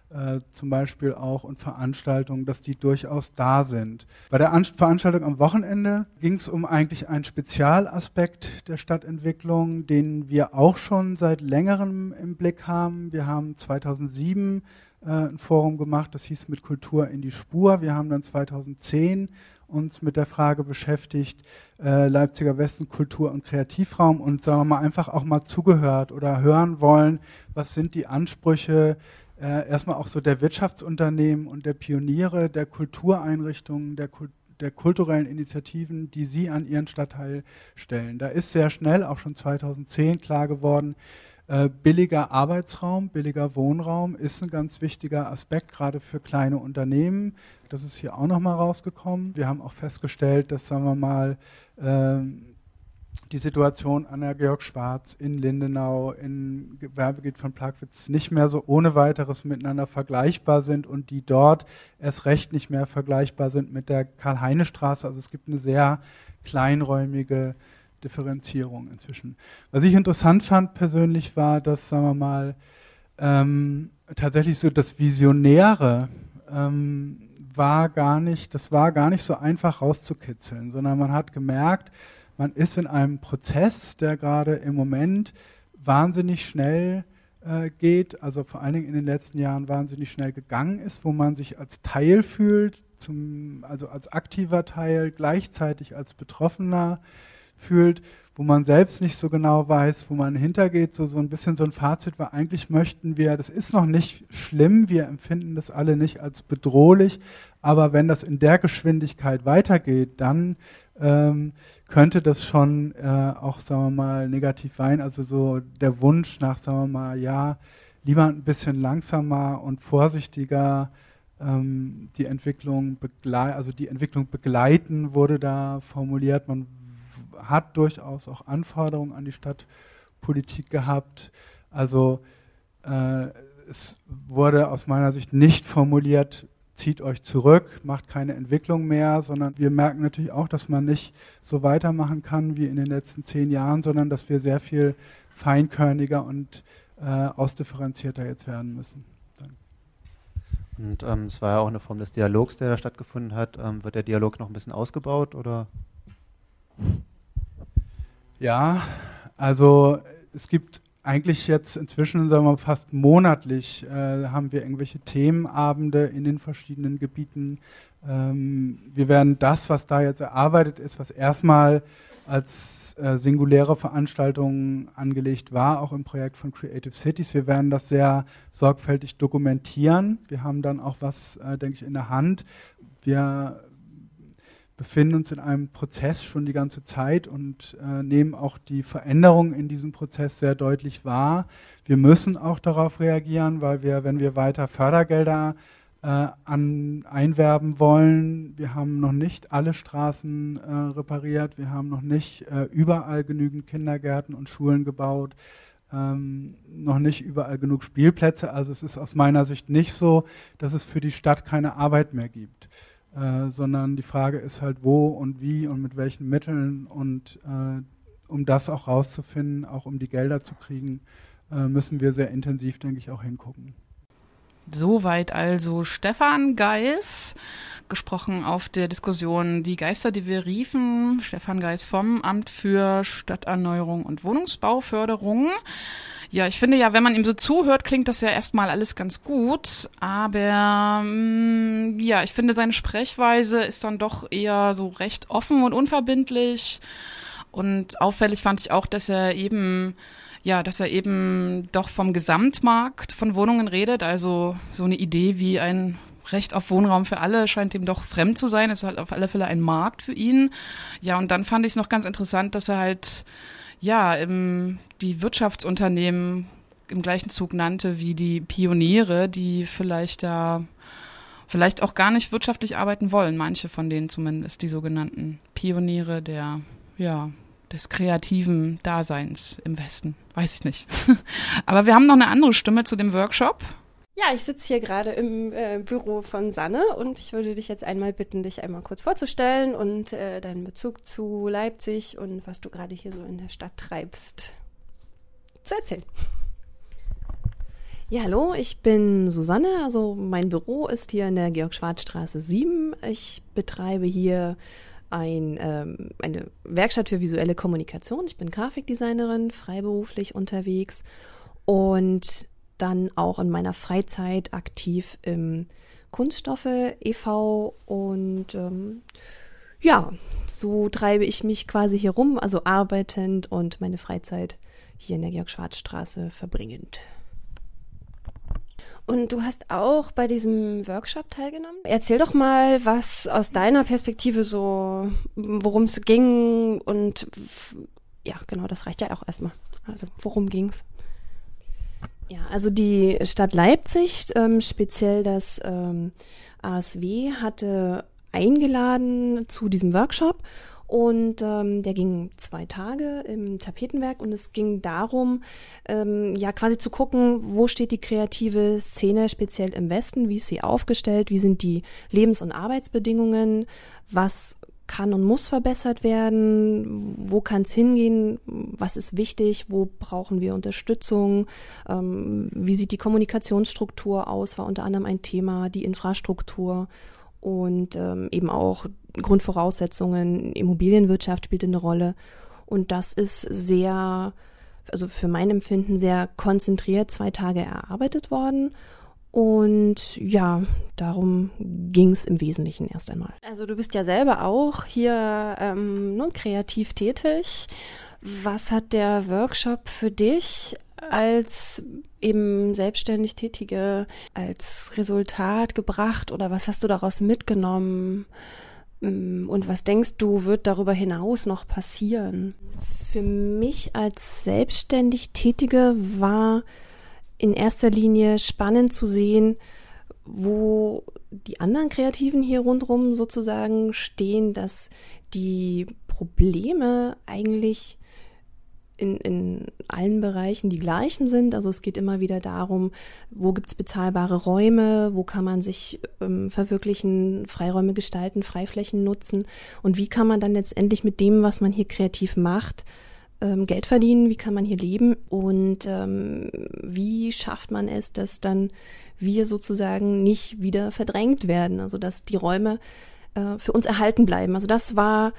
Speaker 9: äh, zum Beispiel auch und Veranstaltungen, dass die durchaus da sind. Bei der An Veranstaltung am Wochenende ging es um eigentlich einen Spezialaspekt der Stadtentwicklung, den wir auch schon seit längerem im Blick haben. Wir haben 2007 äh, ein Forum gemacht, das hieß mit Kultur in die Spur. Wir haben dann 2010 uns mit der Frage beschäftigt, äh, Leipziger Westen Kultur- und Kreativraum und sagen wir mal einfach auch mal zugehört oder hören wollen, was sind die Ansprüche äh, erstmal auch so der Wirtschaftsunternehmen und der Pioniere, der Kultureinrichtungen, der, Kult der kulturellen Initiativen, die sie an ihren Stadtteil stellen. Da ist sehr schnell, auch schon 2010, klar geworden, äh, billiger Arbeitsraum, billiger Wohnraum ist ein ganz wichtiger Aspekt, gerade für kleine Unternehmen. Das ist hier auch nochmal rausgekommen. Wir haben auch festgestellt, dass, sagen wir mal, äh, die Situation an der Georg Schwarz in Lindenau, im Gewerbegebiet von Plagwitz nicht mehr so ohne weiteres miteinander vergleichbar sind und die dort erst recht nicht mehr vergleichbar sind mit der Karl-Heine-Straße. Also es gibt eine sehr kleinräumige Differenzierung inzwischen. Was ich interessant fand persönlich war, dass, sagen wir mal, ähm, tatsächlich so das Visionäre ähm, war gar nicht, das war gar nicht so einfach rauszukitzeln, sondern man hat gemerkt, man ist in einem Prozess, der gerade im Moment wahnsinnig schnell äh, geht, also vor allen Dingen in den letzten Jahren wahnsinnig schnell gegangen ist, wo man sich als Teil fühlt, zum, also als aktiver Teil, gleichzeitig als Betroffener fühlt, wo man selbst nicht so genau weiß, wo man hintergeht, so, so ein bisschen so ein Fazit war, eigentlich möchten wir, das ist noch nicht schlimm, wir empfinden das alle nicht als bedrohlich, aber wenn das in der Geschwindigkeit weitergeht, dann ähm, könnte das schon äh, auch, sagen wir mal, negativ sein. Also so der Wunsch nach, sagen wir mal, ja, lieber ein bisschen langsamer und vorsichtiger ähm, die Entwicklung begleiten, also die Entwicklung begleiten wurde da formuliert. Man hat durchaus auch Anforderungen an die Stadtpolitik gehabt. Also äh, es wurde aus meiner Sicht nicht formuliert, zieht euch zurück, macht keine Entwicklung mehr, sondern wir merken natürlich auch, dass man nicht so weitermachen kann wie in den letzten zehn Jahren, sondern dass wir sehr viel feinkörniger und äh, ausdifferenzierter jetzt werden müssen.
Speaker 4: Und ähm, es war ja auch eine Form des Dialogs, der da stattgefunden hat. Ähm, wird der Dialog noch ein bisschen ausgebaut oder?
Speaker 9: Ja, Also es gibt eigentlich jetzt inzwischen, sagen wir fast monatlich, äh, haben wir irgendwelche Themenabende in den verschiedenen Gebieten. Ähm, wir werden das, was da jetzt erarbeitet ist, was erstmal als äh, singuläre Veranstaltung angelegt war, auch im Projekt von Creative Cities. Wir werden das sehr sorgfältig dokumentieren. Wir haben dann auch was, äh, denke ich, in der Hand. Wir befinden uns in einem Prozess schon die ganze Zeit und äh, nehmen auch die Veränderungen in diesem Prozess sehr deutlich wahr. Wir müssen auch darauf reagieren, weil wir, wenn wir weiter Fördergelder äh, an, einwerben wollen, wir haben noch nicht alle Straßen äh, repariert, wir haben noch nicht äh, überall genügend Kindergärten und Schulen gebaut. Ähm, noch nicht überall genug Spielplätze. Also es ist aus meiner Sicht nicht so, dass es für die Stadt keine Arbeit mehr gibt. Äh, sondern die Frage ist halt, wo und wie und mit welchen Mitteln und äh, um das auch rauszufinden, auch um die Gelder zu kriegen, äh, müssen wir sehr intensiv, denke ich, auch hingucken.
Speaker 1: Soweit also Stefan Geis, gesprochen auf der Diskussion Die Geister, die wir riefen. Stefan Geis vom Amt für Stadterneuerung und Wohnungsbauförderung. Ja, ich finde ja, wenn man ihm so zuhört, klingt das ja erstmal alles ganz gut, aber mh, mm, ja, ich finde seine Sprechweise ist dann doch eher so recht offen und unverbindlich und auffällig fand ich auch, dass er eben ja, dass er eben doch vom Gesamtmarkt von Wohnungen redet, also so eine Idee wie ein Recht auf Wohnraum für alle scheint ihm doch fremd zu sein. Es ist halt auf alle Fälle ein Markt für ihn. Ja, und dann fand ich es noch ganz interessant, dass er halt ja, im, die Wirtschaftsunternehmen im gleichen Zug nannte wie die Pioniere, die vielleicht da vielleicht auch gar nicht wirtschaftlich arbeiten wollen, manche von denen zumindest, die sogenannten Pioniere der, ja, des kreativen Daseins im Westen. Weiß ich nicht. Aber wir haben noch eine andere Stimme zu dem Workshop.
Speaker 2: Ja, ich sitze hier gerade im äh, Büro von Sanne und ich würde dich jetzt einmal bitten, dich einmal kurz vorzustellen und äh, deinen Bezug zu Leipzig und was du gerade hier so in der Stadt treibst, zu erzählen.
Speaker 10: Ja, hallo, ich bin Susanne. Also mein Büro ist hier in der Georg-Schwarz-Straße 7. Ich betreibe hier ein, ähm, eine Werkstatt für visuelle Kommunikation. Ich bin Grafikdesignerin, freiberuflich unterwegs und dann auch in meiner Freizeit aktiv im Kunststoffe e.V. und ähm, ja, so treibe ich mich quasi hier rum, also arbeitend und meine Freizeit hier in der Georg-Schwarz-Straße verbringend.
Speaker 2: Und du hast auch bei diesem Workshop teilgenommen. Erzähl doch mal, was aus deiner Perspektive so, worum es ging und ja, genau, das reicht ja auch erstmal. Also, worum ging's?
Speaker 10: Ja, also die Stadt Leipzig, ähm, speziell das ähm, ASW, hatte eingeladen zu diesem Workshop und ähm, der ging zwei Tage im Tapetenwerk und es ging darum, ähm, ja quasi zu gucken, wo steht die kreative Szene speziell im Westen, wie ist sie aufgestellt, wie sind die Lebens- und Arbeitsbedingungen, was kann und muss verbessert werden? Wo kann es hingehen? Was ist wichtig? Wo brauchen wir Unterstützung? Ähm, wie sieht die Kommunikationsstruktur aus? War unter anderem ein Thema, die Infrastruktur und ähm, eben auch Grundvoraussetzungen. Immobilienwirtschaft spielt eine Rolle. Und das ist sehr, also für mein Empfinden sehr konzentriert zwei Tage erarbeitet worden. Und ja, darum ging es im Wesentlichen erst einmal.
Speaker 2: Also du bist ja selber auch hier ähm, nun, kreativ tätig. Was hat der Workshop für dich als eben selbstständig Tätige als Resultat gebracht oder was hast du daraus mitgenommen? Mm, und was denkst du, wird darüber hinaus noch passieren?
Speaker 10: Für mich als selbstständig Tätige war in erster Linie spannend zu sehen, wo die anderen Kreativen hier rundherum sozusagen stehen, dass die Probleme eigentlich in, in allen Bereichen die gleichen sind. Also es geht immer wieder darum, wo gibt es bezahlbare Räume, wo kann man sich ähm, verwirklichen, Freiräume gestalten, Freiflächen nutzen und wie kann man dann letztendlich mit dem, was man hier kreativ macht, ähm, Geld verdienen, wie kann man hier leben und ähm, wie schafft man es, dass dann wir sozusagen nicht wieder verdrängt werden, also dass die Räume äh, für uns erhalten bleiben. Also das war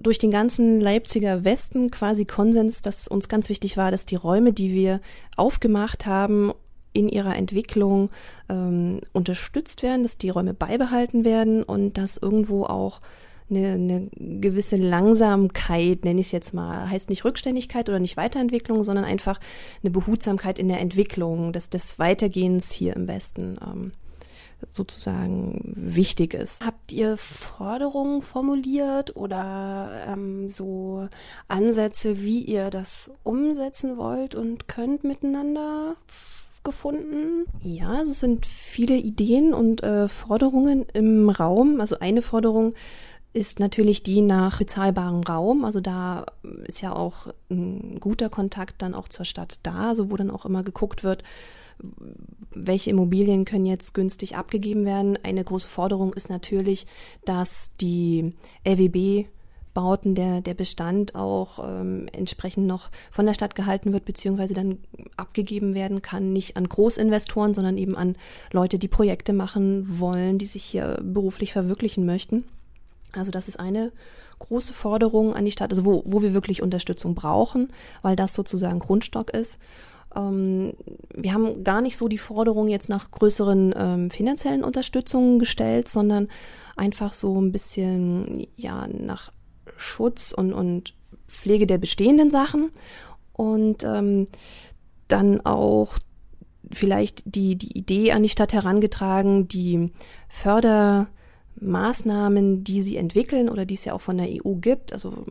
Speaker 10: durch den ganzen Leipziger Westen quasi Konsens, dass uns ganz wichtig war, dass die Räume, die wir aufgemacht haben, in ihrer Entwicklung ähm, unterstützt werden, dass die Räume beibehalten werden und dass irgendwo auch eine, eine gewisse Langsamkeit, nenne ich es jetzt mal, heißt nicht Rückständigkeit oder nicht Weiterentwicklung, sondern einfach eine Behutsamkeit in der Entwicklung des, des Weitergehens hier im Westen. Ähm, sozusagen wichtig ist.
Speaker 2: Habt ihr Forderungen formuliert oder ähm, so Ansätze, wie ihr das umsetzen wollt und könnt miteinander? gefunden?
Speaker 10: Ja, also es sind viele Ideen und äh, Forderungen im Raum. Also eine Forderung ist natürlich die nach bezahlbarem Raum. Also da ist ja auch ein guter Kontakt dann auch zur Stadt da, also wo dann auch immer geguckt wird, welche Immobilien können jetzt günstig abgegeben werden. Eine große Forderung ist natürlich, dass die LWB Bauten der, der Bestand auch ähm, entsprechend noch von der Stadt gehalten wird, beziehungsweise dann abgegeben werden kann, nicht an Großinvestoren, sondern eben an Leute, die Projekte machen wollen, die sich hier beruflich verwirklichen möchten. Also das ist eine große Forderung an die Stadt, also wo, wo wir wirklich Unterstützung brauchen, weil das sozusagen Grundstock ist. Ähm, wir haben gar nicht so die Forderung jetzt nach größeren ähm, finanziellen Unterstützungen gestellt, sondern einfach so ein bisschen ja nach Schutz und, und Pflege der bestehenden Sachen. Und ähm, dann auch vielleicht die, die Idee an die Stadt herangetragen, die Fördermaßnahmen, die sie entwickeln oder die es ja auch von der EU gibt, also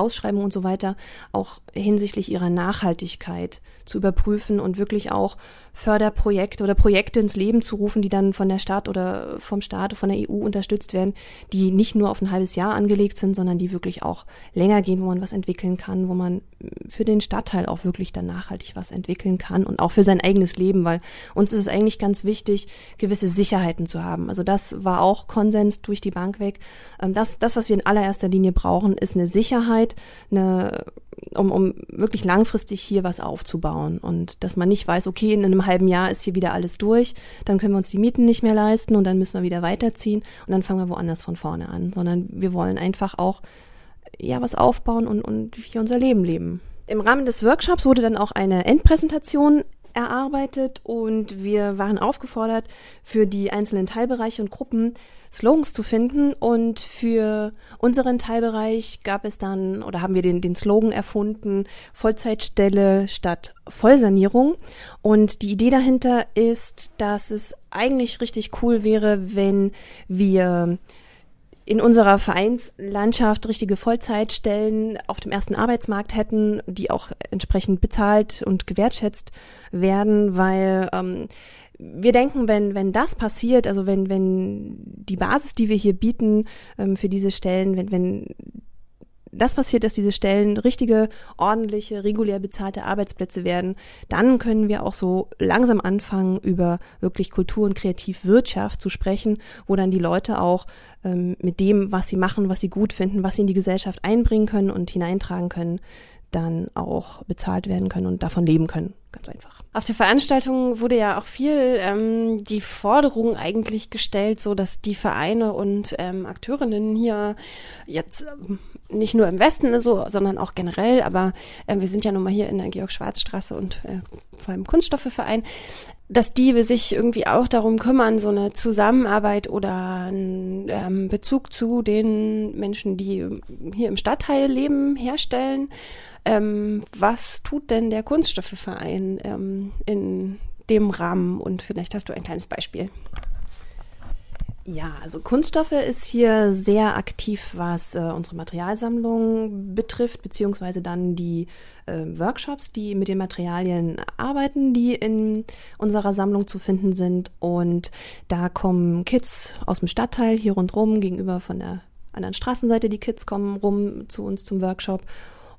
Speaker 10: Ausschreibungen und so weiter, auch hinsichtlich ihrer Nachhaltigkeit zu überprüfen und wirklich auch Förderprojekte oder Projekte ins Leben zu rufen, die dann von der Stadt oder vom Staat, von der EU unterstützt werden, die nicht nur auf ein halbes Jahr angelegt sind, sondern die wirklich auch länger gehen, wo man was entwickeln kann, wo man für den Stadtteil auch wirklich dann nachhaltig was entwickeln kann und auch für sein eigenes Leben, weil uns ist es eigentlich ganz wichtig, gewisse Sicherheiten zu haben. Also das war auch Konsens durch die Bank weg. Ähm, das, das was wir in allererster Linie brauchen, ist eine Sicherheit, eine um, um wirklich langfristig hier was aufzubauen und dass man nicht weiß, okay, in einem halben Jahr ist hier wieder alles durch, dann können wir uns die Mieten nicht mehr leisten und dann müssen wir wieder weiterziehen und dann fangen wir woanders von vorne an, sondern wir wollen einfach auch ja was aufbauen und, und hier unser Leben leben. Im Rahmen des Workshops wurde dann auch eine Endpräsentation erarbeitet und wir waren aufgefordert, für die einzelnen Teilbereiche und Gruppen Slogans zu finden. Und für unseren Teilbereich gab es dann oder haben wir den, den Slogan erfunden, Vollzeitstelle statt Vollsanierung. Und die Idee dahinter ist, dass es eigentlich richtig cool wäre, wenn wir in unserer Vereinslandschaft richtige Vollzeitstellen auf dem ersten Arbeitsmarkt hätten, die auch entsprechend bezahlt und gewertschätzt werden, weil ähm, wir denken, wenn, wenn das passiert, also wenn, wenn die Basis, die wir hier bieten ähm, für diese Stellen, wenn, wenn das passiert, dass diese Stellen richtige, ordentliche, regulär bezahlte Arbeitsplätze werden, dann können wir auch so langsam anfangen, über wirklich Kultur- und Kreativwirtschaft zu sprechen, wo dann die Leute auch ähm, mit dem, was sie machen, was sie gut finden, was sie in die Gesellschaft einbringen können und hineintragen können, dann auch bezahlt werden können und davon leben können. Ganz einfach.
Speaker 2: Auf der Veranstaltung wurde ja auch viel ähm, die Forderung eigentlich gestellt, so dass die Vereine und ähm, Akteurinnen hier jetzt ähm, nicht nur im Westen so, sondern auch generell, aber äh, wir sind ja nun mal hier in der Georg-Schwarz-Straße und äh, vor allem Kunststoffeverein, dass die sich irgendwie auch darum kümmern, so eine Zusammenarbeit oder einen ähm, Bezug zu den Menschen, die hier im Stadtteil leben, herstellen. Ähm, was tut denn der Kunststoffeverein ähm, in dem Rahmen? Und vielleicht hast du ein kleines Beispiel.
Speaker 10: Ja, also Kunststoffe ist hier sehr aktiv, was äh, unsere Materialsammlung betrifft, beziehungsweise dann die äh, Workshops, die mit den Materialien arbeiten, die in unserer Sammlung zu finden sind. Und da kommen Kids aus dem Stadtteil hier rundherum, gegenüber von der anderen Straßenseite, die Kids kommen rum zu uns zum Workshop.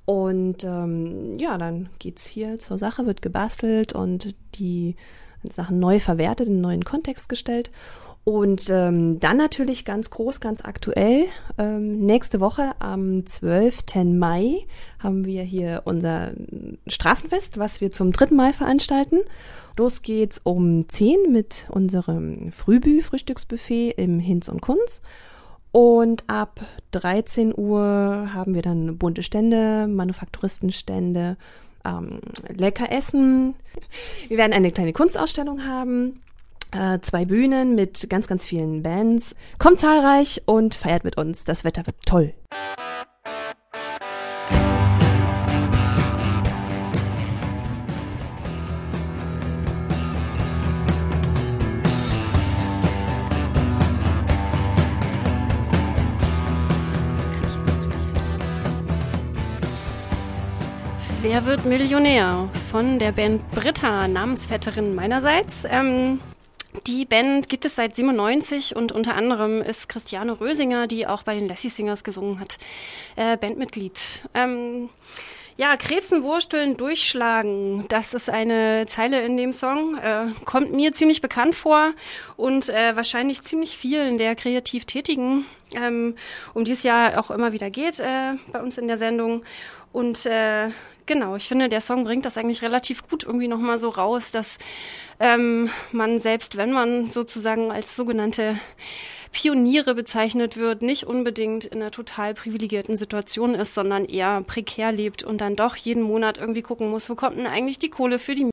Speaker 10: Und ähm, ja, dann geht's hier zur Sache, wird gebastelt und die Sachen neu verwertet, in einen neuen Kontext gestellt. Und ähm, dann natürlich ganz groß, ganz aktuell, ähm, nächste Woche am 12. Mai haben wir hier unser Straßenfest, was wir zum dritten Mal veranstalten. Los geht's um 10 mit unserem Frühbü-Frühstücksbuffet im Hinz und Kunz. Und ab 13 Uhr haben wir dann bunte Stände, Manufaktoristenstände, ähm, lecker essen. Wir werden eine kleine Kunstausstellung haben. Äh, zwei Bühnen mit ganz, ganz vielen Bands. Kommt zahlreich und feiert mit uns. Das Wetter wird toll.
Speaker 2: Wer wird Millionär? Von der Band Britta, Namensvetterin meinerseits. Ähm, die Band gibt es seit 97 und unter anderem ist Christiane Rösinger, die auch bei den Lassie Singers gesungen hat, äh, Bandmitglied. Ähm, ja, Krebsen, Wursteln, Durchschlagen. Das ist eine Zeile in dem Song. Äh, kommt mir ziemlich bekannt vor und äh, wahrscheinlich ziemlich vielen der kreativ Tätigen, ähm, um die es ja auch immer wieder geht äh, bei uns in der Sendung. Und äh, genau, ich finde, der Song bringt das eigentlich relativ gut irgendwie nochmal so raus, dass ähm, man selbst, wenn man sozusagen als sogenannte Pioniere bezeichnet wird, nicht unbedingt in einer total privilegierten Situation ist, sondern eher prekär lebt und dann doch jeden Monat irgendwie gucken muss, wo kommt denn eigentlich die Kohle für die